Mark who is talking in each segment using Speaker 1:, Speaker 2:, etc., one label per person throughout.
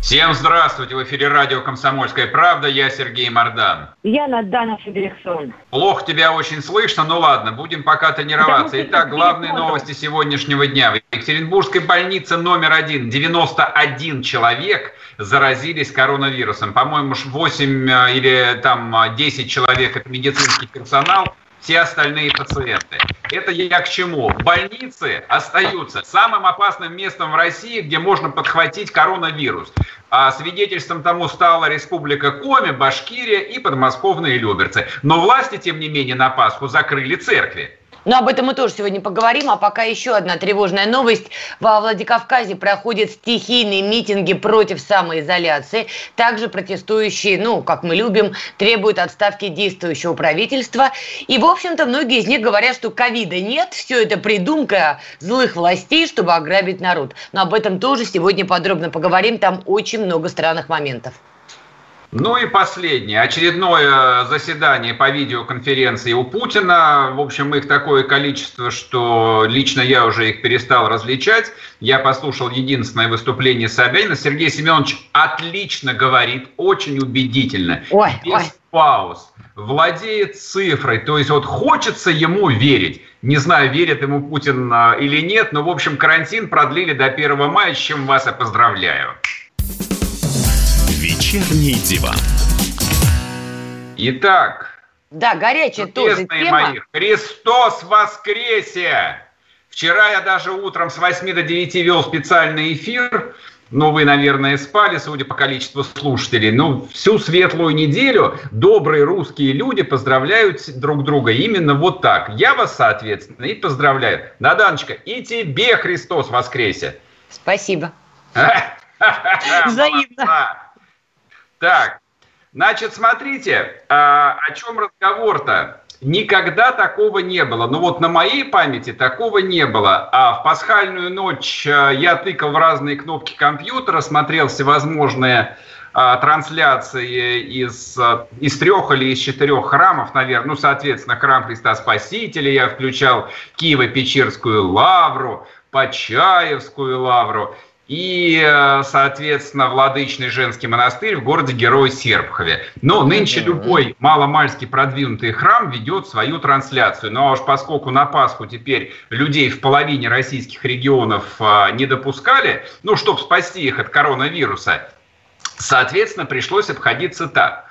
Speaker 1: Всем здравствуйте! В эфире радио «Комсомольская правда». Я Сергей Мордан.
Speaker 2: Я Надана Федериксон.
Speaker 1: Плохо тебя очень слышно, ну ладно, будем пока тренироваться. Итак, главные новости сегодняшнего дня. В Екатеринбургской больнице номер один 91 человек заразились коронавирусом. По-моему, 8 э, или там 10 человек – это медицинский персонал, все остальные пациенты. Это я к чему? Больницы остаются самым опасным местом в России, где можно подхватить коронавирус. А свидетельством тому стала Республика Коми, Башкирия и подмосковные Люберцы. Но власти, тем не менее, на Пасху закрыли церкви.
Speaker 2: Но об этом мы тоже сегодня поговорим. А пока еще одна тревожная новость. Во Владикавказе проходят стихийные митинги против самоизоляции. Также протестующие, ну, как мы любим, требуют отставки действующего правительства. И, в общем-то, многие из них говорят, что ковида нет. Все это придумка злых властей, чтобы ограбить народ. Но об этом тоже сегодня подробно поговорим. Там очень много странных моментов.
Speaker 1: Ну и последнее. Очередное заседание по видеоконференции у Путина. В общем, их такое количество, что лично я уже их перестал различать. Я послушал единственное выступление Собянина. Сергей Семенович отлично говорит, очень убедительно. Ой, без ой. пауз. Владеет цифрой. То есть вот хочется ему верить. Не знаю, верит ему Путин а, или нет, но, в общем, карантин продлили до 1 мая, с чем вас и поздравляю.
Speaker 3: Вечерний диван.
Speaker 1: Итак.
Speaker 2: Да, горячая тоже тема.
Speaker 1: мои, Христос воскресе! Вчера я даже утром с 8 до 9 вел специальный эфир. Ну, вы, наверное, спали, судя по количеству слушателей. Ну, всю светлую неделю добрые русские люди поздравляют друг друга именно вот так. Я вас, соответственно, и поздравляю. Наданочка, и тебе Христос воскресе!
Speaker 2: Спасибо. Взаимно.
Speaker 1: Так, значит, смотрите, а, о чем разговор-то? Никогда такого не было. Ну вот на моей памяти такого не было. А в пасхальную ночь а, я тыкал в разные кнопки компьютера, смотрел всевозможные а, трансляции из, а, из трех или из четырех храмов, наверное. Ну, соответственно, храм Христа Спасителя я включал, Киево-Печерскую лавру, Почаевскую лавру и, э, соответственно, Владычный женский монастырь в городе Герой Серпхове. Но нынче любой маломальски продвинутый храм ведет свою трансляцию. Ну а уж поскольку на Пасху теперь людей в половине российских регионов э, не допускали, ну, чтобы спасти их от коронавируса, соответственно, пришлось обходиться так.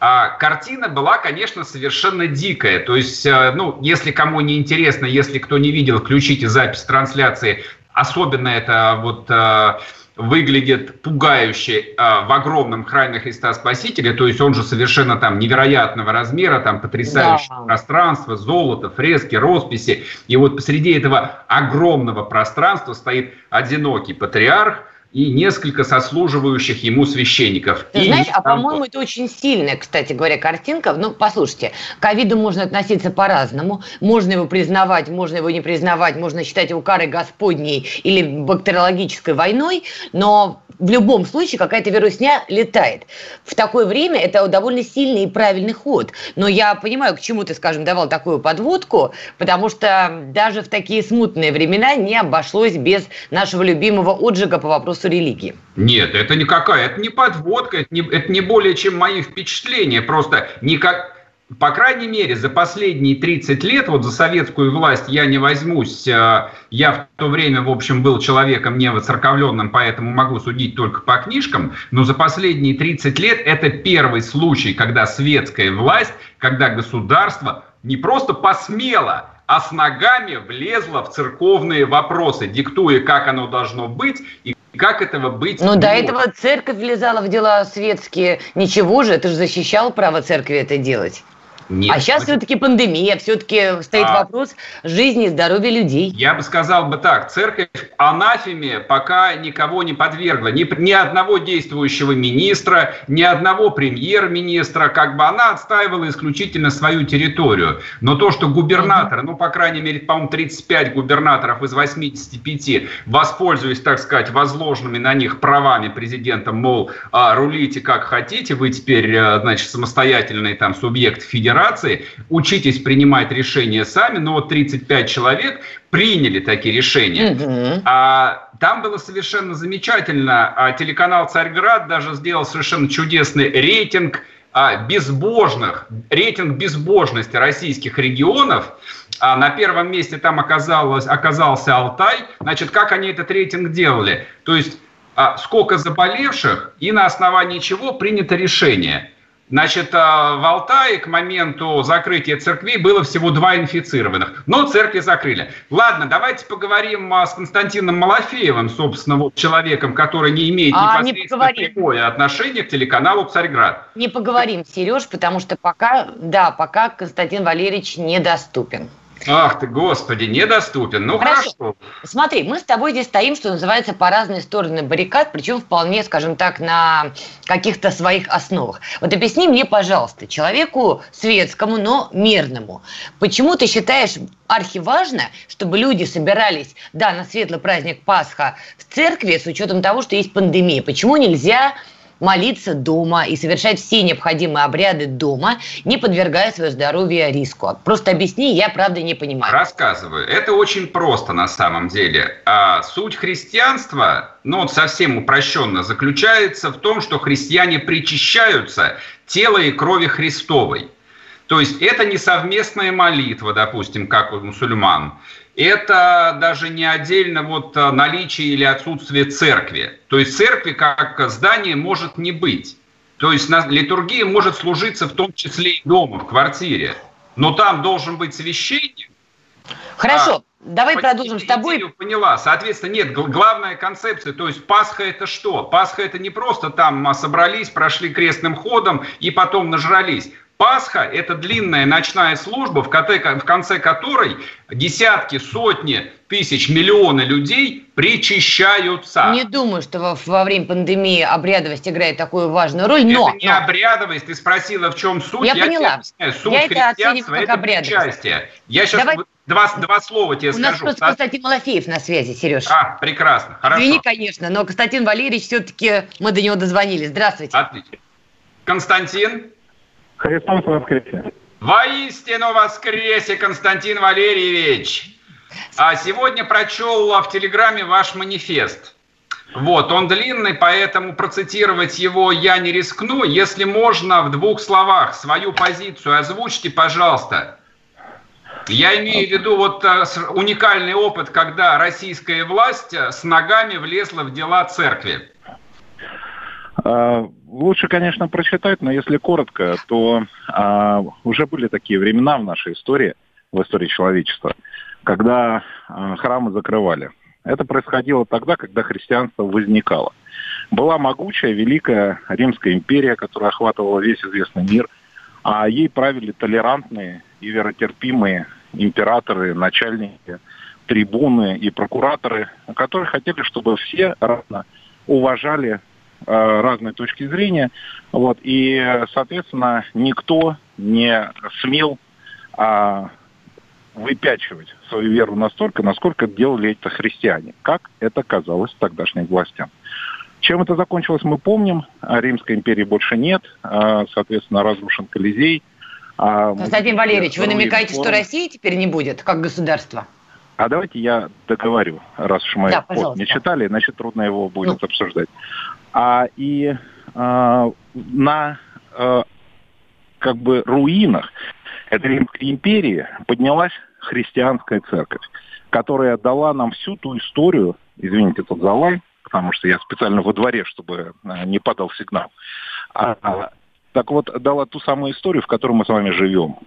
Speaker 1: А картина была, конечно, совершенно дикая. То есть, э, ну, если кому не интересно, если кто не видел, включите запись трансляции Особенно это вот э, выглядит пугающе э, в огромном храме Христа Спасителя, то есть он же совершенно там невероятного размера, там потрясающее да. пространство, золото, фрески, росписи. И вот посреди этого огромного пространства стоит одинокий патриарх, и несколько сослуживающих ему священников.
Speaker 2: Ты и знаешь, а по-моему, это очень сильная, кстати говоря, картинка. Ну, послушайте, к ковиду можно относиться по-разному. Можно его признавать, можно его не признавать, можно считать его карой Господней или бактериологической войной, но в любом случае какая-то вирусня летает. В такое время это довольно сильный и правильный ход. Но я понимаю, к чему ты, скажем, давал такую подводку, потому что даже в такие смутные времена не обошлось без нашего любимого отжига по вопросу религии.
Speaker 1: Нет, это никакая, это не подводка, это не, это не более чем мои впечатления. Просто никак по крайней мере, за последние 30 лет, вот за советскую власть я не возьмусь, э, я в то время, в общем, был человеком не воцерковленным, поэтому могу судить только по книжкам, но за последние 30 лет это первый случай, когда светская власть, когда государство не просто посмело, а с ногами влезло в церковные вопросы, диктуя, как оно должно быть и как этого быть?
Speaker 2: Ну, до этого церковь влезала в дела светские. Ничего же, ты же защищал право церкви это делать. Нет. А сейчас все-таки пандемия, все-таки стоит а... вопрос жизни и здоровья людей.
Speaker 1: Я бы сказал бы так, церковь анафеме пока никого не подвергла, ни, ни одного действующего министра, ни одного премьер-министра, как бы она отстаивала исключительно свою территорию. Но то, что губернаторы, ну, по крайней мере, по-моему, 35 губернаторов из 85, воспользуясь, так сказать, возложенными на них правами президента, мол, а, рулите как хотите, вы теперь, э, значит, самостоятельный там субъект федерации, федерации, учитесь принимать решения сами, но вот 35 человек приняли такие решения. Угу. А, там было совершенно замечательно. А, телеканал «Царьград» даже сделал совершенно чудесный рейтинг а, безбожных, рейтинг безбожности российских регионов. А на первом месте там оказалось, оказался Алтай. Значит, как они этот рейтинг делали? То есть а, сколько заболевших и на основании чего принято решение – Значит, а, в Алтае к моменту закрытия церквей было всего два инфицированных, но церкви закрыли. Ладно, давайте поговорим а, с Константином Малафеевым, собственно, вот человеком, который не имеет а, непосредственно не прямое отношение к телеканалу «Царьград».
Speaker 2: Не поговорим, Сереж, потому что пока, да, пока Константин Валерьевич недоступен.
Speaker 1: Ах ты, господи, недоступен. Ну хорошо. хорошо.
Speaker 2: Смотри, мы с тобой здесь стоим, что называется, по разные стороны баррикад, причем вполне, скажем так, на каких-то своих основах. Вот объясни мне, пожалуйста, человеку светскому, но мирному, почему ты считаешь архиважно, чтобы люди собирались, да, на светлый праздник Пасха в церкви с учетом того, что есть пандемия? Почему нельзя молиться дома и совершать все необходимые обряды дома, не подвергая свое здоровье риску. Просто объясни, я правда не понимаю.
Speaker 1: Рассказываю. Это очень просто на самом деле. А суть христианства, ну вот совсем упрощенно, заключается в том, что христиане причащаются тела и крови Христовой. То есть это не совместная молитва, допустим, как у мусульман это даже не отдельно вот э, наличие или отсутствие церкви. То есть церкви как здание может не быть. То есть литургия может служиться в том числе и дома, в квартире. Но там должен быть священник.
Speaker 2: Хорошо, а, давай продолжим с тобой.
Speaker 1: Поняла. Соответственно, нет, главная концепция, то есть Пасха это что? Пасха это не просто там а, собрались, прошли крестным ходом и потом нажрались. Пасха – это длинная ночная служба, в конце которой десятки, сотни тысяч, миллионы людей причащаются.
Speaker 2: Не думаю, что во, во время пандемии обрядовость играет такую важную роль, но...
Speaker 1: Это не но... обрядовость, ты спросила, в чем суть.
Speaker 2: Я, я поняла. Суть я это оцениваю как обрядовость.
Speaker 1: Я сейчас Давай... два, два слова тебе
Speaker 2: У
Speaker 1: скажу. У
Speaker 2: нас просто Константин Малафеев на связи, Сереж.
Speaker 1: А, прекрасно, хорошо.
Speaker 2: Извини, конечно, но Константин Валерьевич все-таки мы до него дозвонились. Здравствуйте.
Speaker 1: Отлично. Константин?
Speaker 4: Христос воскресе!
Speaker 1: Воистину воскресе, Константин Валерьевич! А сегодня прочел в Телеграме ваш манифест. Вот, он длинный, поэтому процитировать его я не рискну. Если можно, в двух словах свою позицию озвучьте, пожалуйста. Я имею в виду вот э, уникальный опыт, когда российская власть э, с ногами влезла в дела церкви.
Speaker 4: Лучше, конечно, прочитать, но если коротко, то а, уже были такие времена в нашей истории, в истории человечества, когда а, храмы закрывали. Это происходило тогда, когда христианство возникало. Была могучая, великая Римская империя, которая охватывала весь известный мир, а ей правили толерантные и веротерпимые императоры, начальники, трибуны и прокураторы, которые хотели, чтобы все равно уважали разные точки зрения. Вот, и, соответственно, никто не смел а, выпячивать свою веру настолько, насколько делали это христиане, как это казалось тогдашним властям. Чем это закончилось, мы помним. Римской империи больше нет, а, соответственно, разрушен Колизей.
Speaker 2: А, Константин Валерьевич, вы намекаете, что России теперь не будет как государство?
Speaker 4: А давайте я договорю, раз уж мы да, не читали, значит, трудно его будет ну. обсуждать. А, и а, на а, как бы руинах этой империи поднялась христианская церковь, которая дала нам всю ту историю, извините, тот залай, потому что я специально во дворе, чтобы а, не падал сигнал. А, так вот, дала ту самую историю, в которой мы с вами живем.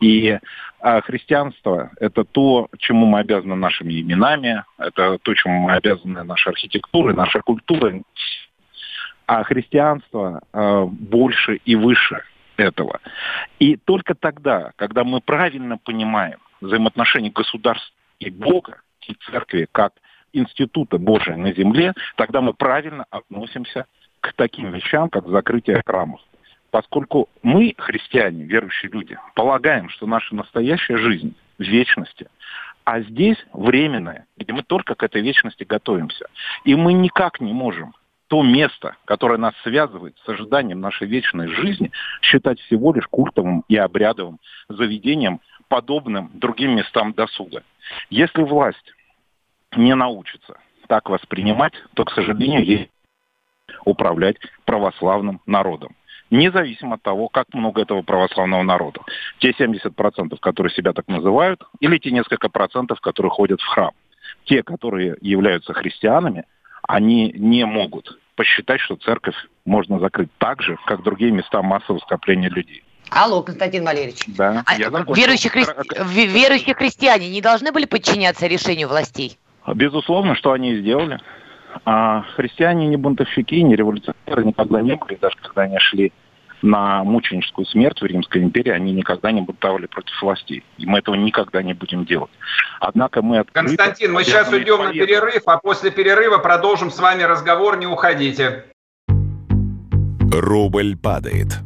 Speaker 4: И а, христианство – это то, чему мы обязаны нашими именами, это то, чему мы обязаны нашей архитектурой, нашей культурой, а христианство э, больше и выше. этого. И только тогда, когда мы правильно понимаем взаимоотношения государства и Бога, и церкви как института Божия на земле, тогда мы правильно относимся к таким вещам, как закрытие храмов. Поскольку мы, христиане, верующие люди, полагаем, что наша настоящая жизнь в вечности, а здесь временная, где мы только к этой вечности готовимся. И мы никак не можем то место, которое нас связывает с ожиданием нашей вечной жизни, считать всего лишь культовым и обрядовым заведением, подобным другим местам досуга. Если власть не научится так воспринимать, то, к сожалению, ей управлять православным народом. Независимо от того, как много этого православного народа. Те 70%, которые себя так называют, или те несколько процентов, которые ходят в храм. Те, которые являются христианами, они не могут посчитать, что церковь можно закрыть так же, как другие места массового скопления людей.
Speaker 2: Алло, Константин Валерьевич.
Speaker 4: Да,
Speaker 2: а
Speaker 4: я
Speaker 2: верующие, хри... верующие христиане не должны были подчиняться решению властей?
Speaker 4: Безусловно, что они и сделали. А христиане не бунтовщики, не революционеры никогда не были, даже когда они шли на мученическую смерть в Римской империи, они никогда не бунтовали против властей. И мы этого никогда не будем делать. Однако мы открыто...
Speaker 1: Константин, мы сейчас уйдем на перерыв, а после перерыва продолжим с вами разговор, не уходите.
Speaker 3: Рубль падает.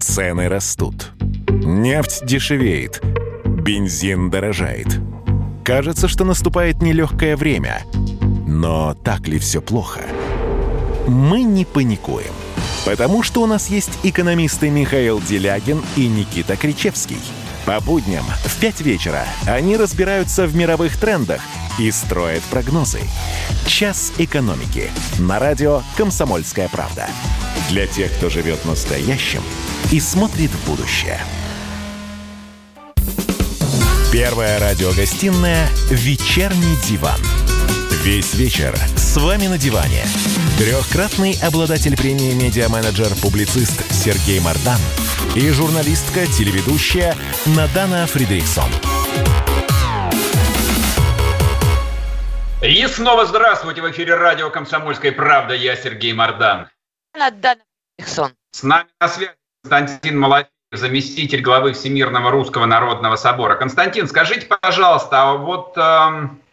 Speaker 3: Цены растут. Нефть дешевеет. Бензин дорожает. Кажется, что наступает нелегкое время. Но так ли все плохо? Мы не паникуем. Потому что у нас есть экономисты Михаил Делягин и Никита Кричевский. По будням в 5 вечера они разбираются в мировых трендах и строят прогнозы. «Час экономики» на радио «Комсомольская правда». Для тех, кто живет настоящим и смотрит в будущее. Первая радиогостинная «Вечерний диван». Весь вечер с вами на диване. Трехкратный обладатель премии «Медиа-менеджер-публицист» Сергей Мардан и журналистка-телеведущая Надана Фридриксон.
Speaker 1: И снова здравствуйте в эфире радио «Комсомольская правда». Я Сергей Мардан.
Speaker 2: Надана Фридриксон.
Speaker 1: С нами на связи Константин Малафеев, заместитель главы Всемирного Русского Народного Собора. Константин, скажите, пожалуйста, а вот... Эм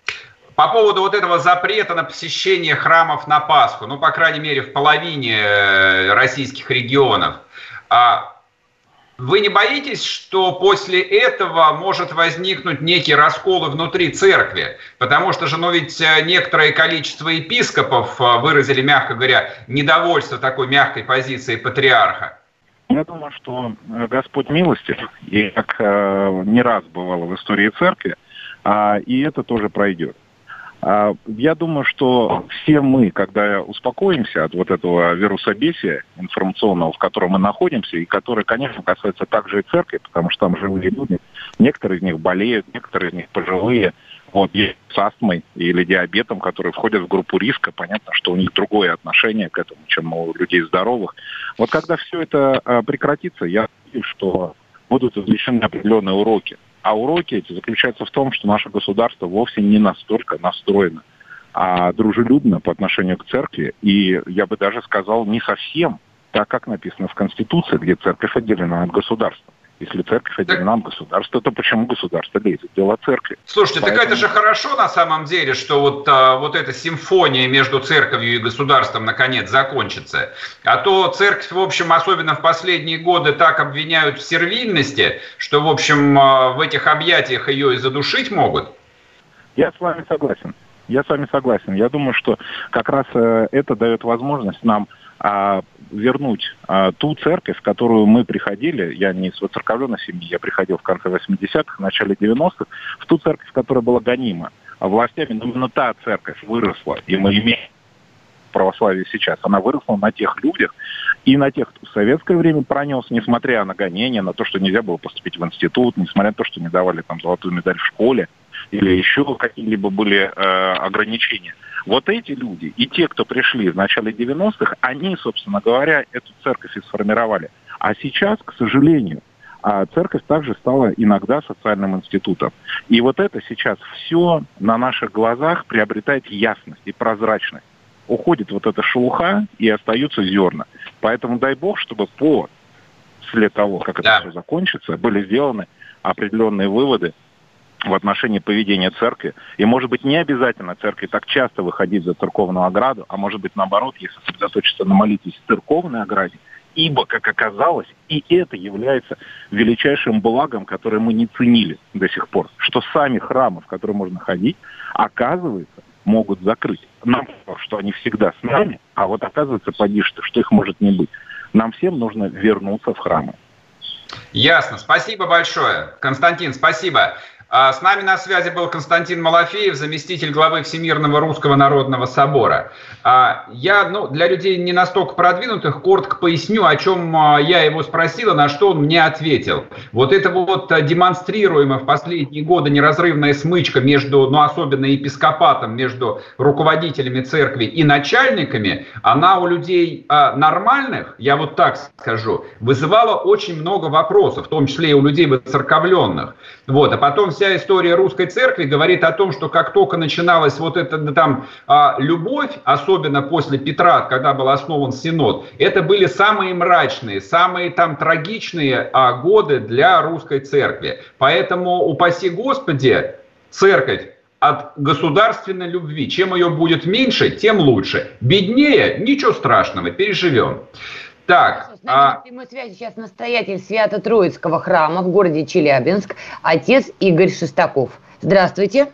Speaker 1: по поводу вот этого запрета на посещение храмов на Пасху, ну, по крайней мере, в половине э, российских регионов, а вы не боитесь, что после этого может возникнуть некий раскол внутри церкви? Потому что же, ну ведь э, некоторое количество епископов э, выразили, мягко говоря, недовольство такой мягкой позиции патриарха.
Speaker 4: Я думаю, что Господь милостив, и как не раз бывало в истории церкви, э, и это тоже пройдет. А, я думаю, что все мы, когда успокоимся от вот этого вирусобесия информационного, в котором мы находимся, и который, конечно, касается также и церкви, потому что там живые люди, некоторые из них болеют, некоторые из них пожилые, вот, есть с астмой или диабетом, которые входят в группу риска, понятно, что у них другое отношение к этому, чем у людей здоровых. Вот когда все это а, прекратится, я надеюсь, что будут извлечены определенные уроки а уроки эти заключаются в том, что наше государство вовсе не настолько настроено а дружелюбно по отношению к церкви, и я бы даже сказал, не совсем так, как написано в Конституции, где церковь отделена от государства. Если церковь отделена от государства, то почему государство лезет в дело церкви?
Speaker 1: Слушайте, Поэтому... так это же хорошо на самом деле, что вот, а, вот эта симфония между церковью и государством наконец закончится. А то церковь, в общем, особенно в последние годы так обвиняют в сервильности, что, в общем, а, в этих объятиях ее и задушить могут.
Speaker 4: Я с вами согласен. Я с вами согласен. Я думаю, что как раз э, это дает возможность нам а, вернуть а, ту церковь, в которую мы приходили, я не из воцерковленной семьи, я приходил в конце 80-х, в начале 90-х, в ту церковь, которая была гонима. Властями, но именно та церковь выросла, и мы имеем православие сейчас, она выросла на тех людях и на тех, кто в советское время пронес, несмотря на гонения, на то, что нельзя было поступить в институт, несмотря на то, что не давали там золотую медаль в школе, или еще какие-либо были э, ограничения. Вот эти люди и те, кто пришли в начале 90-х, они, собственно говоря, эту церковь и сформировали. А сейчас, к сожалению, а церковь также стала иногда социальным институтом. И вот это сейчас все на наших глазах приобретает ясность и прозрачность. Уходит вот эта шелуха и остаются зерна. Поэтому дай бог, чтобы по после того, как да. это все закончится, были сделаны определенные выводы в отношении поведения церкви. И, может быть, не обязательно церкви так часто выходить за церковную ограду, а может быть, наоборот, если сосредоточиться на молитве в церковной ограде, ибо, как оказалось, и это является величайшим благом, которое мы не ценили до сих пор, что сами храмы, в которые можно ходить, оказывается, могут закрыть. Нам, что они всегда с нами, а вот оказывается, поди что, что их может не быть. Нам всем нужно вернуться в храмы.
Speaker 1: Ясно. Спасибо большое. Константин, спасибо. А, с нами на связи был Константин Малафеев, заместитель главы Всемирного Русского Народного Собора. А, я ну, для людей не настолько продвинутых коротко поясню, о чем а, я его спросила, на что он мне ответил. Вот это вот демонстрируемая в последние годы неразрывная смычка между, ну особенно епископатом, между руководителями церкви и начальниками, она у людей нормальных, я вот так скажу, вызывала очень много вопросов, в том числе и у людей выцерковленных. Вот, а потом вся история русской церкви говорит о том, что как только начиналась вот эта там а, любовь, особенно после Петра, когда был основан Синод, это были самые мрачные, самые там трагичные а, годы для русской церкви. Поэтому, упаси Господи, церковь от государственной любви. Чем ее будет меньше, тем лучше. Беднее, ничего страшного, переживем.
Speaker 2: Так. С нами а... на прямой связи сейчас настоятель Свято-Троицкого храма в городе Челябинск, отец Игорь Шестаков. Здравствуйте.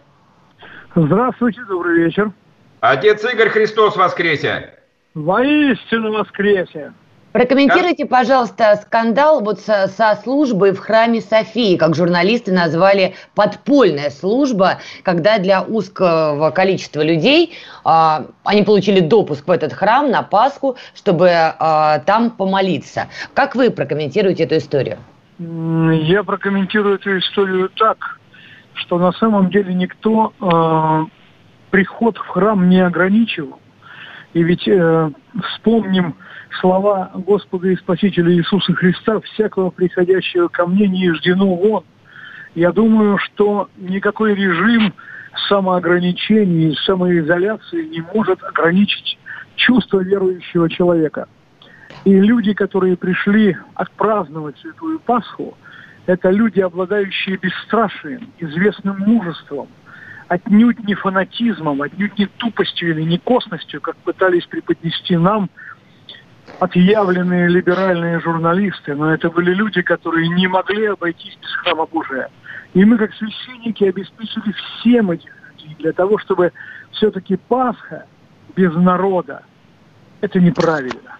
Speaker 5: Здравствуйте, добрый вечер.
Speaker 1: Отец Игорь Христос воскресе.
Speaker 5: Воистину воскресе.
Speaker 2: Прокомментируйте, пожалуйста, скандал вот со, со службой в храме Софии, как журналисты назвали подпольная служба, когда для узкого количества людей э, они получили допуск в этот храм на Пасху, чтобы э, там помолиться. Как вы прокомментируете эту историю?
Speaker 5: Я прокомментирую эту историю так, что на самом деле никто э, приход в храм не ограничивал. И ведь э, вспомним слова Господа и Спасителя Иисуса Христа, всякого приходящего ко мне не ждено вон. Я думаю, что никакой режим самоограничений, самоизоляции не может ограничить чувство верующего человека. И люди, которые пришли отпраздновать Святую Пасху, это люди, обладающие бесстрашием, известным мужеством, отнюдь не фанатизмом, отнюдь не тупостью или не косностью, как пытались преподнести нам – отъявленные либеральные журналисты, но это были люди, которые не могли обойтись без храма Божия. И мы, как священники, обеспечили всем этих людей для того, чтобы все-таки Пасха без народа – это неправильно.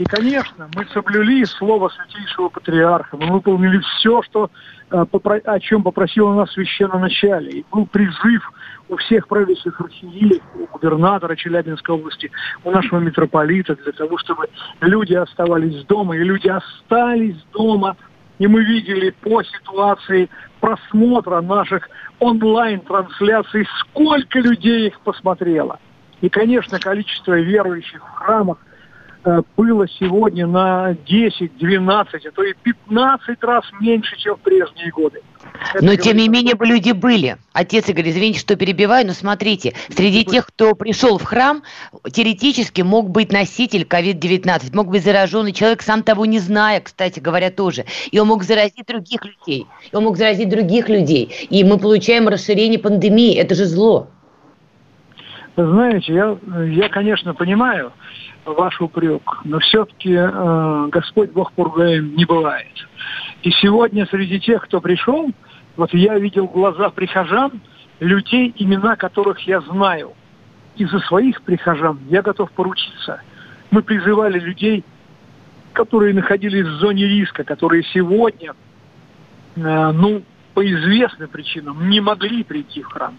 Speaker 5: И, конечно, мы соблюли слово Святейшего Патриарха, мы выполнили все, что, э, о чем попросил нас священноначале. И был призыв у всех правящих архиереев, у губернатора Челябинской области, у нашего митрополита, для того, чтобы люди оставались дома, и люди остались дома. И мы видели по ситуации просмотра наших онлайн-трансляций, сколько людей их посмотрело. И, конечно, количество верующих в храмах – было сегодня на 10, 12, а то и 15 раз меньше, чем в прежние годы.
Speaker 2: Это но тем не менее люди были. Отец Игорь, извините, что перебиваю, но смотрите, среди тех, кто пришел в храм, теоретически мог быть носитель COVID-19, мог быть зараженный человек, сам того не зная, кстати говоря, тоже. И он мог заразить других людей. И он мог заразить других людей. И мы получаем расширение пандемии. Это же зло.
Speaker 5: Знаете, я, я конечно, понимаю, ваш упрек, но все-таки э, Господь Бог пургаем не бывает. И сегодня среди тех, кто пришел, вот я видел глаза прихожан, людей, имена которых я знаю. И за своих прихожан я готов поручиться. Мы призывали людей, которые находились в зоне риска, которые сегодня, э, ну, по известным причинам не могли прийти в храм.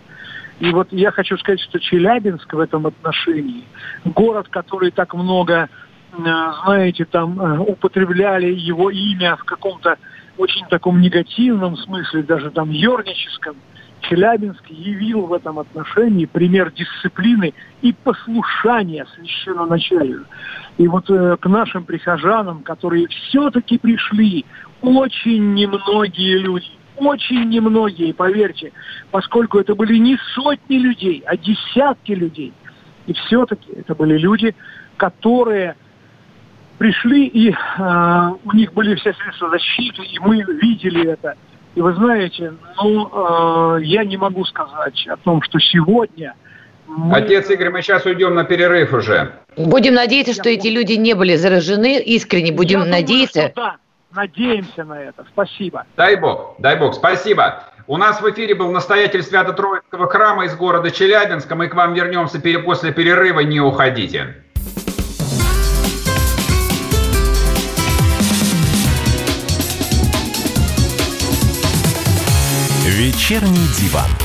Speaker 5: И вот я хочу сказать, что Челябинск в этом отношении, город, который так много, э, знаете, там э, употребляли его имя в каком-то очень таком негативном смысле, даже там ерническом, Челябинск явил в этом отношении пример дисциплины и послушания священноначалию. И вот э, к нашим прихожанам, которые все-таки пришли, очень немногие люди – очень немногие, поверьте, поскольку это были не сотни людей, а десятки людей. И все-таки это были люди, которые пришли, и э, у них были все средства защиты, и мы видели это. И вы знаете, ну, э, я не могу сказать о том, что сегодня...
Speaker 1: Мы... Отец Игорь, мы сейчас уйдем на перерыв уже.
Speaker 2: Будем надеяться, что эти люди не были заражены, искренне будем я надеяться.
Speaker 5: Думаю, да, надеемся на это. Спасибо.
Speaker 1: Дай Бог, дай Бог, спасибо. У нас в эфире был настоятель Свято-Троицкого храма из города Челябинска. Мы к вам вернемся после перерыва, не уходите.
Speaker 3: Вечерний диван.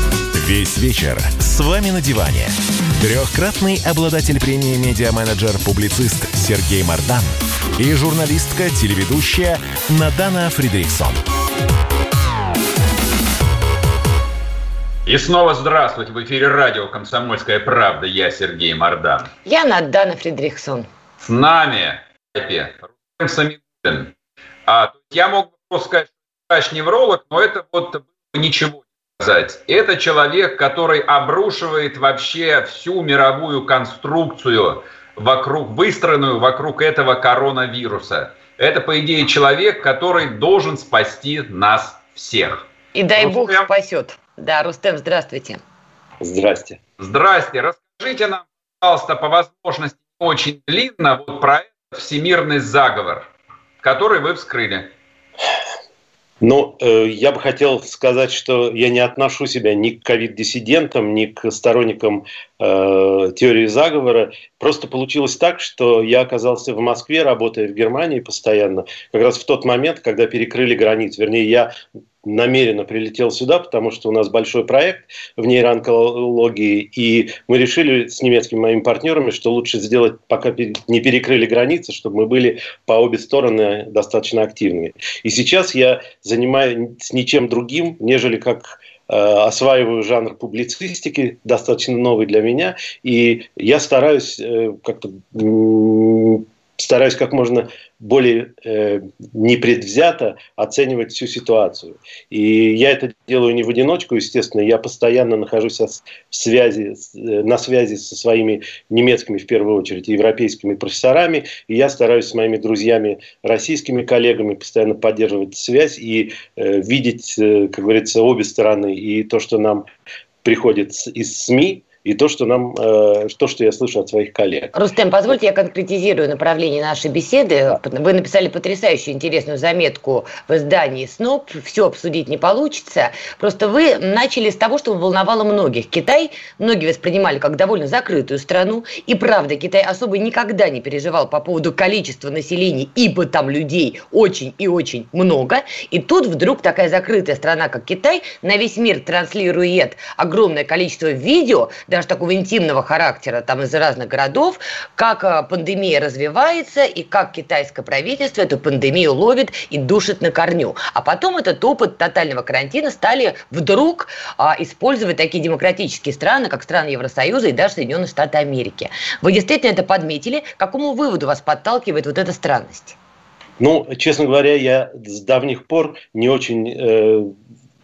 Speaker 3: Весь вечер с вами на диване. Трехкратный обладатель премии «Медиа-менеджер», публицист Сергей Мардан и журналистка, телеведущая Надана Фридрихсон.
Speaker 1: И снова здравствуйте. В эфире радио «Комсомольская правда». Я Сергей Мардан.
Speaker 2: Я Надана Фридрихсон.
Speaker 1: С нами Рустем Самигулин. А, я мог бы просто сказать, врач-невролог, но это вот ничего сказать. Это человек, который обрушивает вообще всю мировую конструкцию, вокруг, выстроенную вокруг этого коронавируса. Это, по идее, человек, который должен спасти нас всех.
Speaker 2: И дай Рустем... Бог спасет. Да, Рустем, здравствуйте.
Speaker 1: Здрасте. Здрасте. Расскажите нам, пожалуйста, по возможности очень длинно вот про этот всемирный заговор, который вы вскрыли.
Speaker 6: Ну, э, я бы хотел сказать, что я не отношу себя ни к ковид-диссидентам, ни к сторонникам э, теории заговора. Просто получилось так, что я оказался в Москве, работая в Германии постоянно, как раз в тот момент, когда перекрыли границу. Вернее, я намеренно прилетел сюда, потому что у нас большой проект в нейроонкологии, и мы решили с немецкими моими партнерами, что лучше сделать, пока не перекрыли границы, чтобы мы были по обе стороны достаточно активными. И сейчас я занимаюсь ничем другим, нежели как э, осваиваю жанр публицистики, достаточно новый для меня, и я стараюсь э, как-то стараюсь как можно более э, непредвзято оценивать всю ситуацию. И я это делаю не в одиночку, естественно, я постоянно нахожусь в связи, э, на связи со своими немецкими, в первую очередь, европейскими профессорами, и я стараюсь с моими друзьями, российскими коллегами постоянно поддерживать связь и э, видеть, э, как говорится, обе стороны, и то, что нам приходит из СМИ, и то, что нам, э, то, что я слышу от своих коллег.
Speaker 2: Рустем, позвольте я конкретизирую направление нашей беседы. Вы написали потрясающую интересную заметку в издании СНОП. Все обсудить не получится. Просто вы начали с того, что волновало многих. Китай многие воспринимали как довольно закрытую страну. И правда, Китай особо никогда не переживал по поводу количества населения, ибо там людей очень и очень много. И тут вдруг такая закрытая страна, как Китай, на весь мир транслирует огромное количество видео, даже такого интимного характера, там из разных городов, как э, пандемия развивается и как китайское правительство эту пандемию ловит и душит на корню. А потом этот опыт тотального карантина стали вдруг а, использовать такие демократические страны, как страны Евросоюза и даже Соединенные Штаты Америки. Вы действительно это подметили? К какому выводу вас подталкивает вот эта странность?
Speaker 6: Ну, честно говоря, я с давних пор не очень э,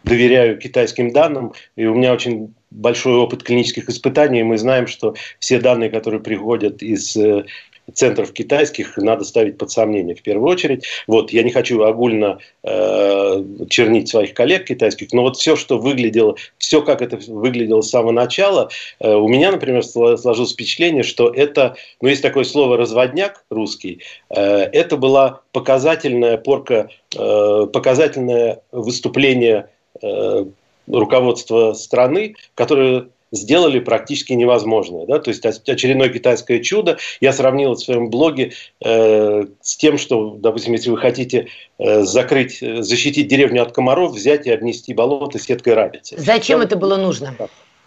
Speaker 6: доверяю китайским данным, и у меня очень большой опыт клинических испытаний, мы знаем, что все данные, которые приходят из э, центров китайских надо ставить под сомнение в первую очередь. Вот, я не хочу огульно э, чернить своих коллег китайских, но вот все, что выглядело, все, как это выглядело с самого начала, э, у меня, например, сложилось впечатление, что это, ну, есть такое слово «разводняк» русский, э, это была показательная порка, э, показательное выступление э, руководства страны, которое сделали практически невозможное. Да? То есть очередное китайское чудо. Я сравнил в своем блоге э, с тем, что, допустим, если вы хотите э, закрыть, защитить деревню от комаров, взять и обнести болото сеткой рабицы.
Speaker 2: Зачем это было нужно?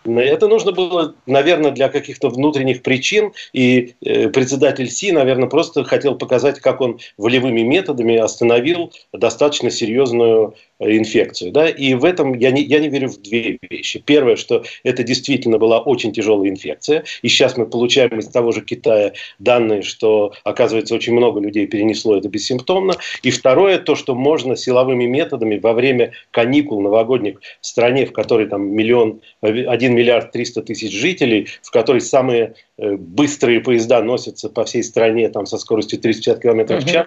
Speaker 6: Это нужно было, наверное, для каких-то внутренних причин, и э, председатель Си, наверное, просто хотел показать, как он волевыми методами остановил достаточно серьезную э, инфекцию. Да? И в этом я не, я не верю в две вещи. Первое, что это действительно была очень тяжелая инфекция, и сейчас мы получаем из того же Китая данные, что, оказывается, очень много людей перенесло это бессимптомно. И второе, то, что можно силовыми методами во время каникул новогодних в стране, в которой там миллион, один 1 миллиард 300 тысяч жителей, в которой самые э, быстрые поезда носятся по всей стране там, со скоростью 350 км в час,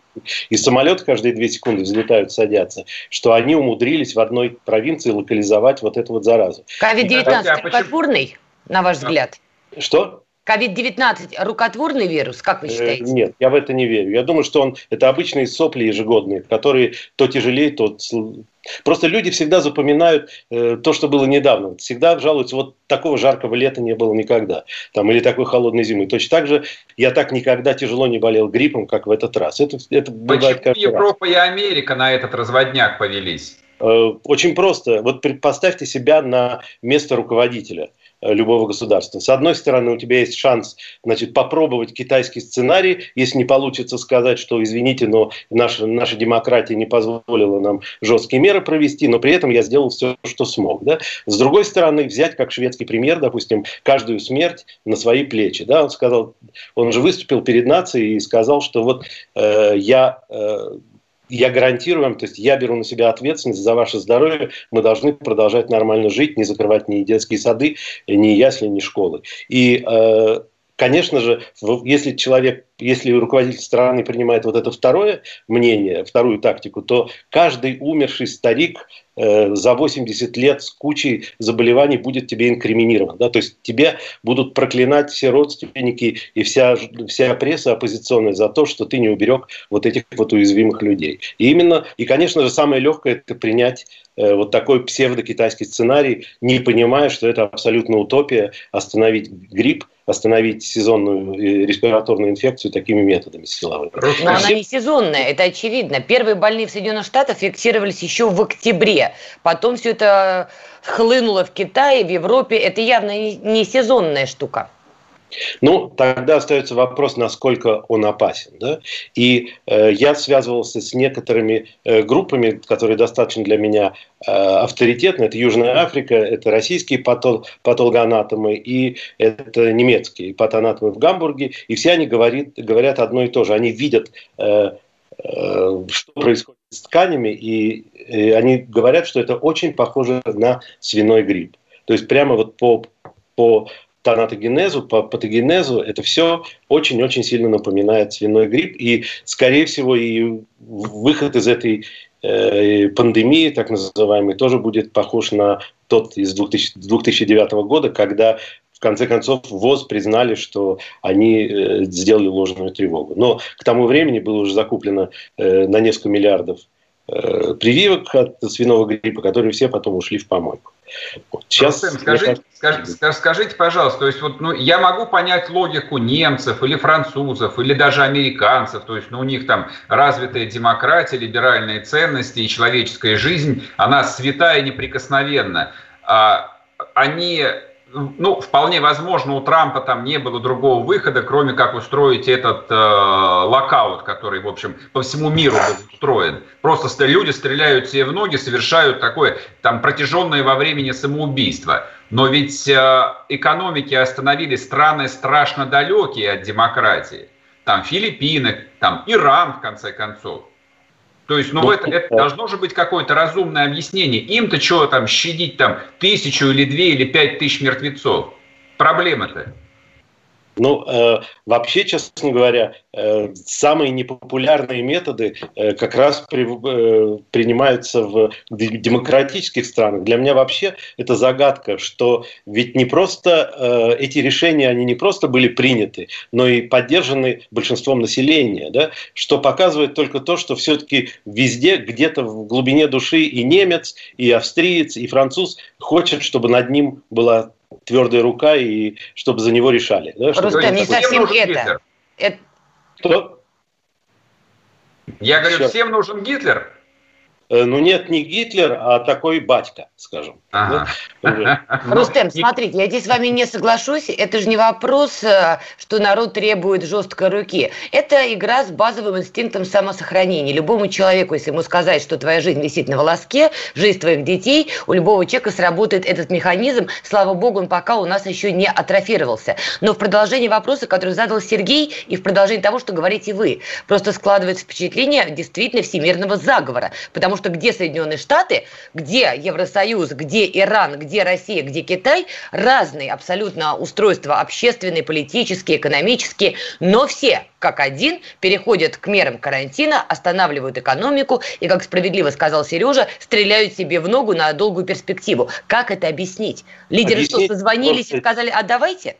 Speaker 6: и самолеты каждые 2 секунды взлетают, садятся, что они умудрились в одной провинции локализовать вот эту вот заразу.
Speaker 2: COVID-19 а рукотворный, на ваш взгляд?
Speaker 6: Что?
Speaker 2: COVID-19 рукотворный вирус, как вы э, считаете?
Speaker 6: Нет, я в это не верю. Я думаю, что он это обычные сопли ежегодные, которые то тяжелее, то Просто люди всегда запоминают э, то, что было недавно. Всегда жалуются, вот такого жаркого лета не было никогда. Там, или такой холодной зимы. Точно так же я так никогда тяжело не болел гриппом, как в этот раз. Это, это
Speaker 1: бывает Почему Европа раз. и Америка на этот разводняк повелись?
Speaker 6: Э, очень просто. Вот поставьте себя на место руководителя – любого государства. С одной стороны, у тебя есть шанс значит, попробовать китайский сценарий, если не получится сказать, что, извините, но наша, наша демократия не позволила нам жесткие меры провести, но при этом я сделал все, что смог. Да? С другой стороны, взять как шведский премьер, допустим, каждую смерть на свои плечи. Да? Он сказал, он же выступил перед нацией и сказал, что вот э, я э, я гарантирую вам, то есть я беру на себя ответственность за ваше здоровье, мы должны продолжать нормально жить, не закрывать ни детские сады, ни ясли, ни школы. И э, конечно же, если человек, если руководитель страны принимает вот это второе мнение, вторую тактику, то каждый умерший старик э, за 80 лет с кучей заболеваний будет тебе инкриминирован. Да? То есть тебя будут проклинать все родственники и вся, вся пресса оппозиционная за то, что ты не уберег вот этих вот уязвимых людей. И именно, и, конечно же, самое легкое – это принять э, вот такой псевдокитайский сценарий, не понимая, что это абсолютно утопия, остановить грипп, остановить сезонную э, респираторную инфекцию такими методами силовыми.
Speaker 2: Но она не сезонная, это очевидно. Первые больные в Соединенных Штатах фиксировались еще в октябре. Потом все это хлынуло в Китае, в Европе. Это явно не сезонная штука.
Speaker 6: Ну, тогда остается вопрос, насколько он опасен. Да? И э, я связывался с некоторыми э, группами, которые достаточно для меня э, авторитетны. Это Южная Африка, это российские патол, патологоанатомы и это немецкие патанатомы в Гамбурге. И все они говорит, говорят одно и то же. Они видят, э, э, что происходит с тканями, и э, они говорят, что это очень похоже на свиной грипп. То есть прямо вот по, по тонатогенезу, по патогенезу, это все очень-очень сильно напоминает свиной грипп. И, скорее всего, и выход из этой э, пандемии, так называемой, тоже будет похож на тот из 2000, 2009 года, когда в конце концов ВОЗ признали, что они э, сделали ложную тревогу. Но к тому времени было уже закуплено э, на несколько миллиардов прививок от свиного гриппа, которые все потом ушли в помойку.
Speaker 1: Вот. Сейчас, Рустем, скажите, скажите, скажите, пожалуйста, то есть вот, ну, я могу понять логику немцев или французов, или даже американцев, то есть ну, у них там развитая демократия, либеральные ценности и человеческая жизнь, она святая и неприкосновенна. А они ну, вполне возможно, у Трампа там не было другого выхода, кроме как устроить этот э, локаут, который, в общем, по всему миру был устроен. Просто люди стреляют себе в ноги, совершают такое там протяженное во времени самоубийство. Но ведь э, экономики остановили страны страшно далекие от демократии. Там Филиппины, там Иран, в конце концов. То есть, ну, ну это, это должно же быть какое-то разумное объяснение. Им-то что там щадить там тысячу или две или пять тысяч мертвецов? Проблема-то.
Speaker 6: Ну, э, вообще, честно говоря, э, самые непопулярные методы э, как раз при, э, принимаются в демократических странах. Для меня вообще это загадка, что ведь не просто э, эти решения, они не просто были приняты, но и поддержаны большинством населения, да? что показывает только то, что все-таки везде, где-то в глубине души и немец, и австриец, и француз хочет, чтобы над ним была твердая рука, и чтобы за него решали.
Speaker 2: Да, Просто чтобы... не совсем это.
Speaker 1: это... Что? Я говорю, Все. всем нужен Гитлер.
Speaker 6: Э, ну нет, не Гитлер, а такой батька, скажем. Ага.
Speaker 2: Рустем, смотрите, я здесь с вами не соглашусь. Это же не вопрос, э, что народ требует жесткой руки. Это игра с базовым инстинктом самосохранения. Любому человеку, если ему сказать, что твоя жизнь висит на волоске, жизнь твоих детей, у любого человека сработает этот механизм. Слава богу, он пока у нас еще не атрофировался. Но в продолжении вопроса, который задал Сергей, и в продолжении того, что говорите вы, просто складывается впечатление действительно всемирного заговора. Потому что где Соединенные Штаты, где Евросоюз, где Иран, где Россия, где Китай, разные абсолютно устройства общественные, политические, экономические, но все как один переходят к мерам карантина, останавливают экономику и, как справедливо сказал Сережа, стреляют себе в ногу на долгую перспективу. Как это объяснить? Лидеры объяснить что, созвонились просто... и сказали, а давайте?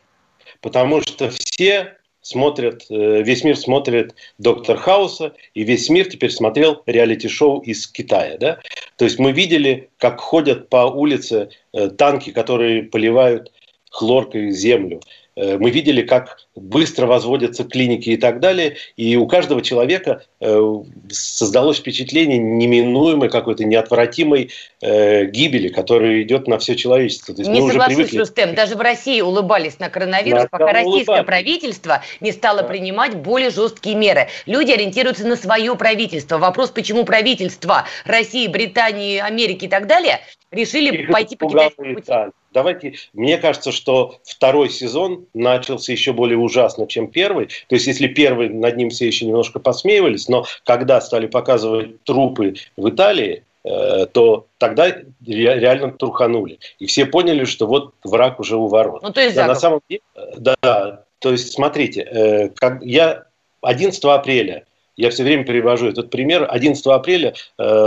Speaker 6: Потому что все смотрят, э, весь мир смотрит Доктор Хауса, и весь мир теперь смотрел реалити-шоу из Китая. Да? То есть мы видели, как ходят по улице э, танки, которые поливают хлоркой землю. Э, мы видели, как быстро возводятся клиники и так далее. И у каждого человека э, создалось впечатление неминуемой какой-то неотвратимой э, гибели, которая идет на все человечество.
Speaker 2: То есть не мы соглашусь, уже привыкли... Рустем. Даже в России улыбались на коронавирус, на пока российское улыбались. правительство не стало да. принимать более жесткие меры. Люди ориентируются на свое правительство. Вопрос, почему правительства России, Британии, Америки и так далее решили Их пойти по китайскому пути.
Speaker 6: Давайте, мне кажется, что второй сезон начался еще более ужасно, чем первый. То есть, если первый над ним все еще немножко посмеивались, но когда стали показывать трупы в Италии, э, то тогда реально труханули. И все поняли, что вот враг уже у ворот. Ну, то есть да, на самом деле, э, да, то есть, смотрите, э, как я 11 апреля, я все время привожу этот пример, 11 апреля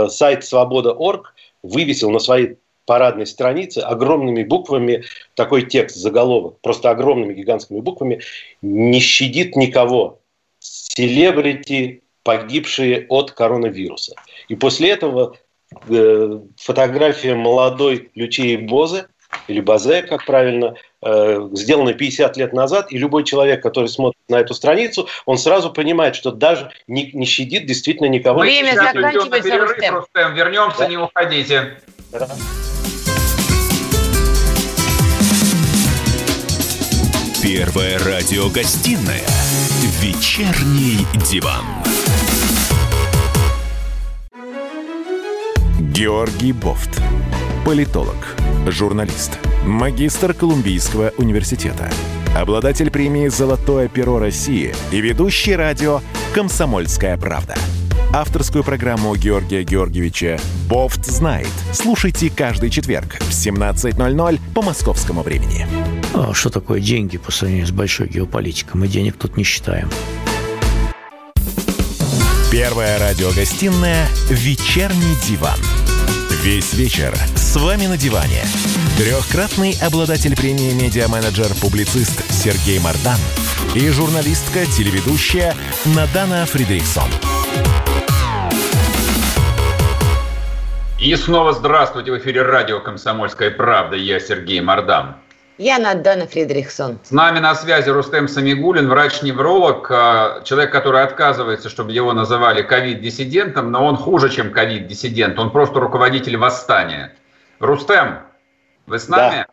Speaker 6: сайт свобода.орг вывесил на своей парадной странице огромными буквами такой текст, заголовок, просто огромными гигантскими буквами, не щадит никого. Селебрити, погибшие от коронавируса. И после этого э, фотография молодой Лючии Бозы, или Базе, как правильно, э, сделана 50 лет назад, и любой человек, который смотрит на эту страницу, он сразу понимает, что даже не, не щадит действительно никого.
Speaker 1: Время заканчивается, Рустем. Вернемся, да. не уходите. Да.
Speaker 3: Первая радиогостинная «Вечерний диван». Георгий Бофт. Политолог, журналист, магистр Колумбийского университета, обладатель премии «Золотое перо России» и ведущий радио «Комсомольская правда». Авторскую программу Георгия Георгиевича «Бофт знает». Слушайте каждый четверг в 17.00 по московскому времени.
Speaker 7: А что такое деньги по сравнению с большой геополитикой? Мы денег тут не считаем.
Speaker 3: Первая радиогостинная «Вечерний диван». Весь вечер с вами на диване. Трехкратный обладатель премии «Медиа-менеджер-публицист» Сергей Мардан и журналистка-телеведущая Надана Фридрихсон.
Speaker 1: И снова здравствуйте в эфире радио «Комсомольская правда». Я Сергей Мардан.
Speaker 2: Я Надана Фридрихсон.
Speaker 1: С нами на связи Рустем Самигулин, врач-невролог, а, человек, который отказывается, чтобы его называли ковид-диссидентом, но он хуже, чем ковид-диссидент, он просто руководитель восстания. Рустем, вы с нами?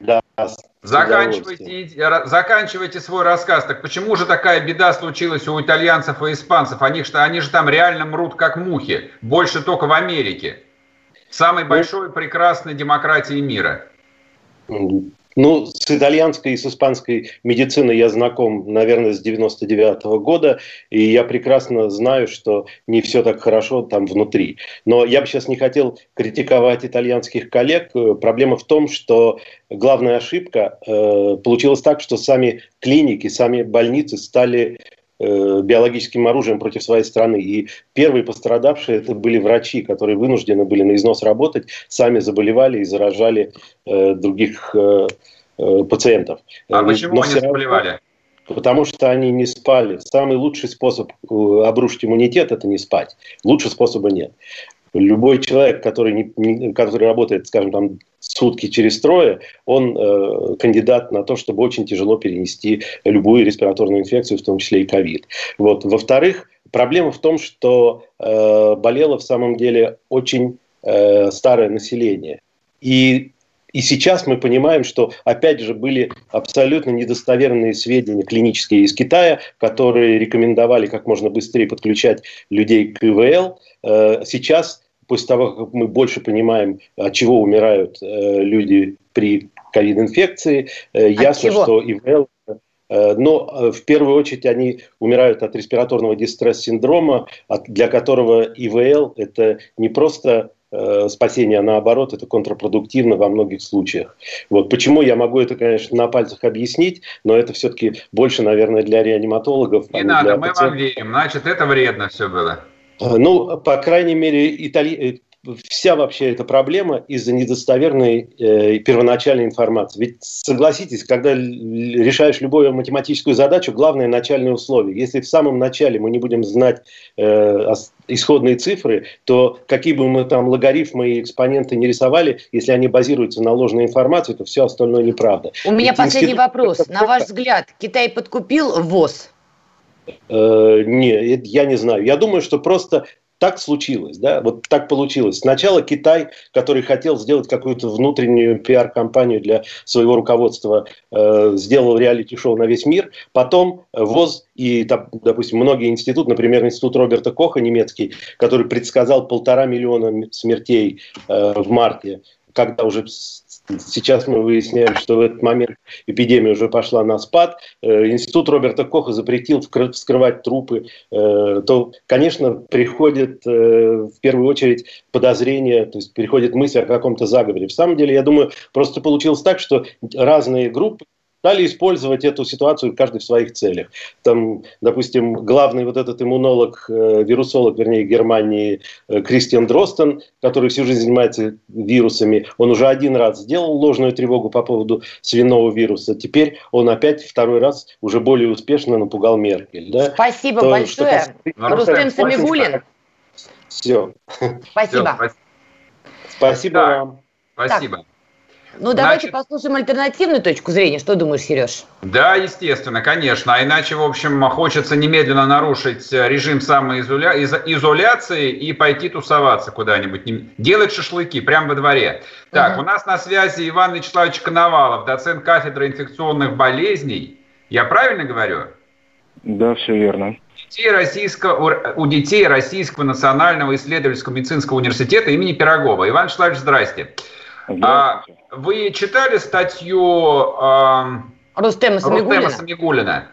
Speaker 6: Да. да
Speaker 1: заканчивайте, заканчивайте свой рассказ. Так почему же такая беда случилась у итальянцев и испанцев? Они, что, они же там реально мрут как мухи. Больше только в Америке. Самой ну, большой прекрасной демократии мира.
Speaker 6: Ну, с итальянской и с испанской медициной я знаком, наверное, с 99 -го года, и я прекрасно знаю, что не все так хорошо там внутри. Но я бы сейчас не хотел критиковать итальянских коллег. Проблема в том, что главная ошибка э, получилась так, что сами клиники, сами больницы стали э, биологическим оружием против своей страны. И первые пострадавшие это были врачи, которые вынуждены были на износ работать, сами заболевали и заражали э, других э, э пациентов.
Speaker 1: А почему Но они заболевали?
Speaker 6: Потому что они не спали. Самый лучший способ э, обрушить иммунитет – это не спать. Лучшего способа нет. Любой человек, который, не, не, который работает, скажем, там сутки через трое, он э, кандидат на то, чтобы очень тяжело перенести любую респираторную инфекцию, в том числе и ковид. Вот. Во-вторых, проблема в том, что э, болело в самом деле очень э, старое население. И и сейчас мы понимаем, что опять же были абсолютно недостоверные сведения клинические из Китая, которые рекомендовали как можно быстрее подключать людей к ИВЛ. Э, сейчас, после того, как мы больше понимаем, от чего умирают э, люди при ковид-инфекции, э, ясно, чего? что ИВЛ но в первую очередь они умирают от респираторного дистресс-синдрома, для которого ИВЛ – это не просто Э, спасение, а наоборот, это контрпродуктивно во многих случаях. Вот. Почему я могу это, конечно, на пальцах объяснить, но это все-таки больше, наверное, для реаниматологов.
Speaker 1: Не а надо, мы пациентов. вам верим. Значит, это вредно все было.
Speaker 6: Э, ну, по крайней мере, итали вся вообще эта проблема из-за недостоверной э, первоначальной информации. Ведь согласитесь, когда решаешь любую математическую задачу, главное начальные условия. Если в самом начале мы не будем знать э, исходные цифры, то какие бы мы там логарифмы и экспоненты не рисовали, если они базируются на ложной информации, то все остальное неправда.
Speaker 2: У меня Ведь последний институт... вопрос. На ваш взгляд, Китай подкупил ВОЗ?
Speaker 6: Э, не, я не знаю. Я думаю, что просто так случилось, да, вот так получилось. Сначала Китай, который хотел сделать какую-то внутреннюю пиар-компанию для своего руководства, э, сделал реалити-шоу на весь мир. Потом ВОЗ и, допустим, многие институты, например, институт Роберта Коха немецкий, который предсказал полтора миллиона смертей э, в марте, когда уже Сейчас мы выясняем, что в этот момент эпидемия уже пошла на спад. Э, институт Роберта Коха запретил вскрывать трупы. Э, то, конечно, приходит э, в первую очередь подозрение, то есть приходит мысль о каком-то заговоре. В самом деле, я думаю, просто получилось так, что разные группы стали использовать эту ситуацию каждый в своих целях. Там, допустим, главный вот этот иммунолог, э, вирусолог, вернее, Германии э, Кристиан Дростен, который всю жизнь занимается вирусами, он уже один раз сделал ложную тревогу по поводу свиного вируса. Теперь он опять второй раз уже более успешно напугал Меркель. Да?
Speaker 2: Спасибо То, большое. Что... Рустем Самигулин.
Speaker 6: Все.
Speaker 2: Спасибо.
Speaker 6: Спасибо да. вам.
Speaker 1: Спасибо. Так.
Speaker 2: Ну, давайте Значит, послушаем альтернативную точку зрения. Что думаешь, Сереж?
Speaker 1: Да, естественно, конечно. А иначе, в общем, хочется немедленно нарушить э, режим самоизоляции и пойти тусоваться куда-нибудь. Делать шашлыки прямо во дворе. Так, угу. у нас на связи Иван Вячеславович Коновалов, доцент кафедры инфекционных болезней. Я правильно говорю?
Speaker 8: Да, все верно.
Speaker 1: Детей российского, у детей Российского национального исследовательского медицинского университета имени Пирогова. Иван Вячеславович, здрасте. А, вы читали статью э, Рустема Самигулина? Рустема Самигулина?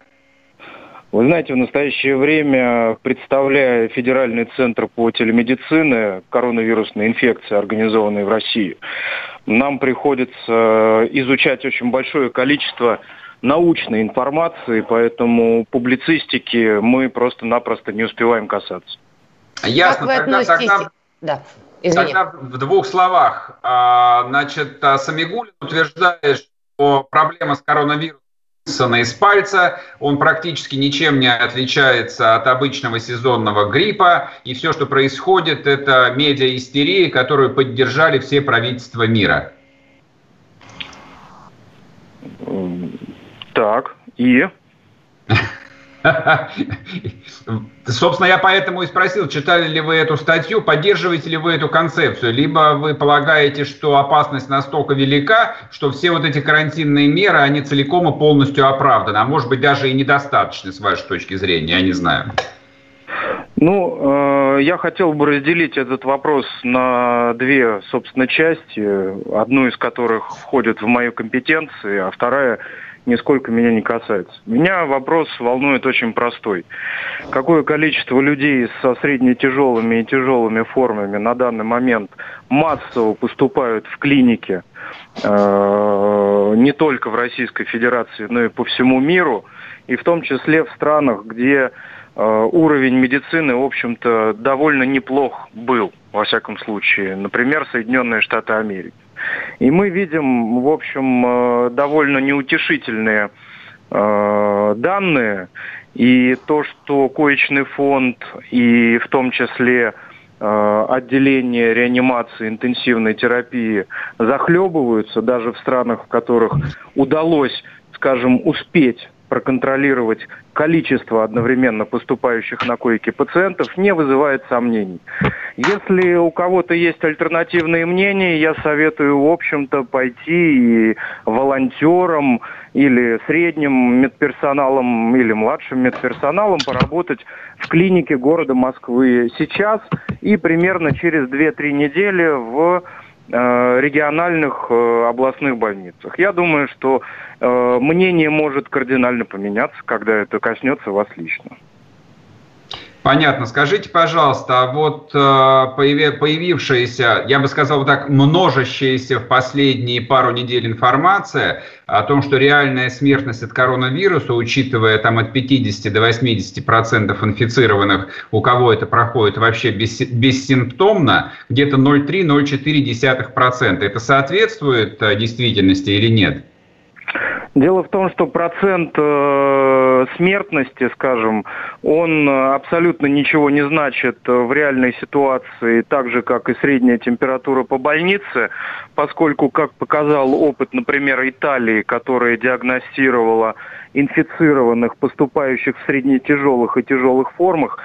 Speaker 8: Вы знаете, в настоящее время, представляя Федеральный центр по телемедицине коронавирусной инфекции, организованной в России, нам приходится изучать очень большое количество научной информации, поэтому публицистики мы просто-напросто не успеваем касаться.
Speaker 2: Ясно. Как вы тогда, Тогда... Да.
Speaker 1: Извини. Тогда в двух словах. А, значит, а, Самигулин утверждает, что проблема с коронавирусом из пальца, он практически ничем не отличается от обычного сезонного гриппа, и все, что происходит, это медиа-истерия, которую поддержали все правительства мира.
Speaker 8: Так, и?
Speaker 1: Собственно, я поэтому и спросил, читали ли вы эту статью, поддерживаете ли вы эту концепцию, либо вы полагаете, что опасность настолько велика, что все вот эти карантинные меры, они целиком и полностью оправданы, а может быть даже и недостаточны с вашей точки зрения, я не знаю.
Speaker 8: Ну, э, я хотел бы разделить этот вопрос на две, собственно, части, одну из которых входит в мою компетенции, а вторая нисколько меня не касается. Меня вопрос волнует очень простой. Какое количество людей со средне-тяжелыми и тяжелыми формами на данный момент массово поступают в клиники э, не только в Российской Федерации, но и по всему миру, и в том числе в странах, где э, уровень медицины, в общем-то, довольно неплох был, во всяком случае. Например, Соединенные Штаты Америки. И мы видим, в общем, э, довольно неутешительные э, данные. И то, что коечный фонд и в том числе э, отделения реанимации интенсивной терапии захлебываются даже в странах, в которых удалось, скажем, успеть проконтролировать количество одновременно поступающих на койки пациентов не вызывает сомнений. Если у кого-то есть альтернативные мнения, я советую, в общем-то, пойти и волонтерам или средним медперсоналом или младшим медперсоналом поработать в клинике города Москвы сейчас и примерно через 2-3 недели в региональных э, областных больницах. Я думаю, что э, мнение может кардинально поменяться, когда это коснется вас лично.
Speaker 1: Понятно. Скажите, пожалуйста, а вот э, появившаяся, я бы сказал так, множащаяся в последние пару недель информация о том, что реальная смертность от коронавируса, учитывая там от 50 до 80 процентов инфицированных, у кого это проходит вообще бес, бессимптомно, где-то 0,3-0,4 процента. Это соответствует э, действительности или нет?
Speaker 8: Дело в том, что процент э, смертности, скажем, он абсолютно ничего не значит в реальной ситуации, так же, как и средняя температура по больнице, поскольку, как показал опыт, например, Италии, которая диагностировала инфицированных, поступающих в среднетяжелых и тяжелых формах,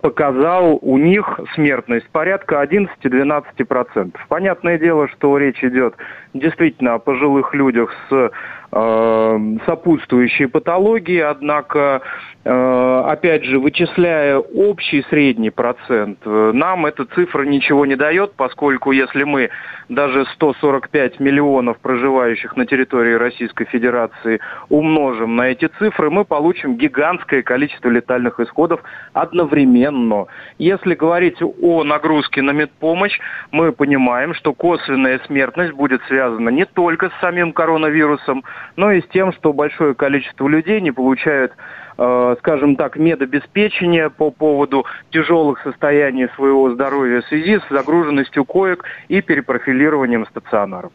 Speaker 8: показал у них смертность порядка 11-12%. Понятное дело, что речь идет действительно о пожилых людях с э, сопутствующей патологией, однако, э, опять же, вычисляя общий средний процент, э, нам эта цифра ничего не дает, поскольку если мы даже 145 миллионов проживающих на территории Российской Федерации умножим на эти цифры, мы получим гигантское количество летальных исходов одновременно. Если говорить о нагрузке на медпомощь, мы понимаем, что косвенная смертность будет связана не только с самим коронавирусом, но и с тем, что большое количество людей не получают Э, скажем так, медобеспечения по поводу тяжелых состояний своего здоровья в связи с загруженностью коек и перепрофилированием стационаров.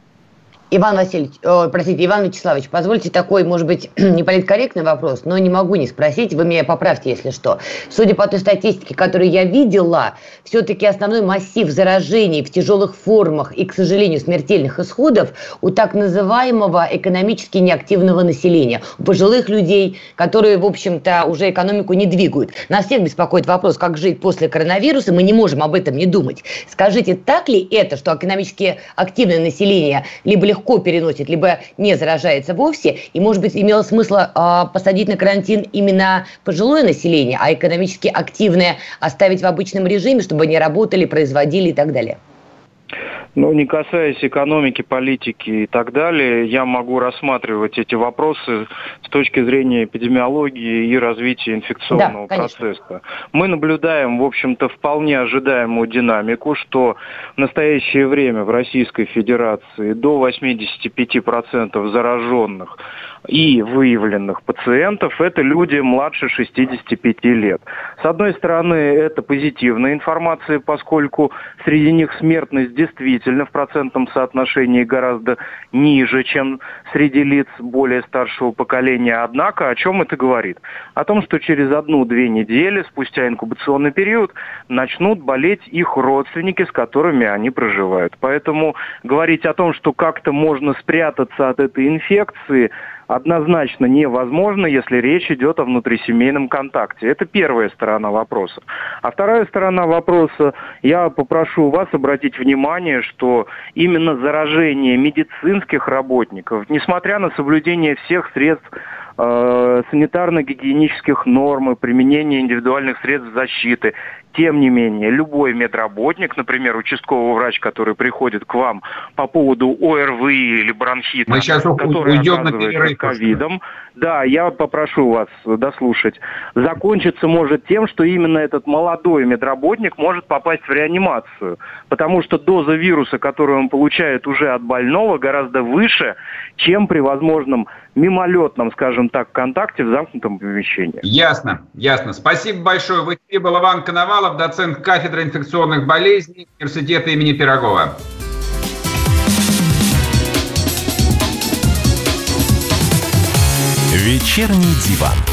Speaker 2: Иван Васильевич, о, простите, Иван Вячеславович, позвольте такой, может быть, неполиткорректный вопрос, но не могу не спросить, вы меня поправьте, если что. Судя по той статистике, которую я видела, все-таки основной массив заражений в тяжелых формах и, к сожалению, смертельных исходов у так называемого экономически неактивного населения, у пожилых людей, которые, в общем-то, уже экономику не двигают. Нас всех беспокоит вопрос, как жить после коронавируса, мы не можем об этом не думать. Скажите, так ли это, что экономически активное население либо легко легко переносит, либо не заражается вовсе. И, может быть, имело смысл э, посадить на карантин именно пожилое население, а экономически активное оставить в обычном режиме, чтобы они работали, производили и так далее.
Speaker 8: Ну, не касаясь экономики, политики и так далее, я могу рассматривать эти вопросы с точки зрения эпидемиологии и развития инфекционного да, процесса. Мы наблюдаем, в общем-то, вполне ожидаемую динамику, что в настоящее время в Российской Федерации до 85% зараженных и выявленных пациентов – это люди младше 65 лет. С одной стороны, это позитивная информация, поскольку среди них смертность действительно в процентном соотношении гораздо ниже, чем среди лиц более старшего поколения. Однако, о чем это говорит? О том, что через одну-две недели, спустя инкубационный период, начнут болеть их родственники, с которыми они проживают. Поэтому говорить о том, что как-то можно спрятаться от этой инфекции – однозначно невозможно, если речь идет о внутрисемейном контакте. Это первая сторона вопроса. А вторая сторона вопроса, я попрошу вас обратить внимание, что именно заражение медицинских работников, несмотря на соблюдение всех средств э, санитарно-гигиенических норм и применение индивидуальных средств защиты. Тем не менее, любой медработник, например, участковый врач, который приходит к вам по поводу ОРВИ или бронхита, Мы сейчас который уйдем на ковидом, да, я попрошу вас дослушать, закончиться может тем, что именно этот молодой медработник может попасть в реанимацию, потому что доза вируса, которую он получает уже от больного, гораздо выше, чем при возможном мимолетном, скажем так, контакте в замкнутом помещении.
Speaker 1: Ясно, ясно. Спасибо большое. В эфире был Иван Коновалов, доцент кафедры инфекционных болезней университета имени Пирогова.
Speaker 3: Вечерний диван.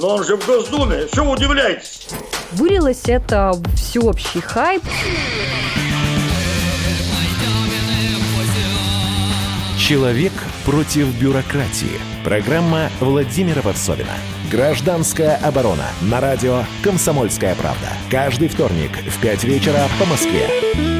Speaker 9: Но он же в Госдуме, что вы удивляетесь?
Speaker 10: Вылилось это всеобщий хайп.
Speaker 3: Человек против бюрократии. Программа Владимира Варсовина. Гражданская оборона. На радио «Комсомольская правда». Каждый вторник в 5 вечера по Москве.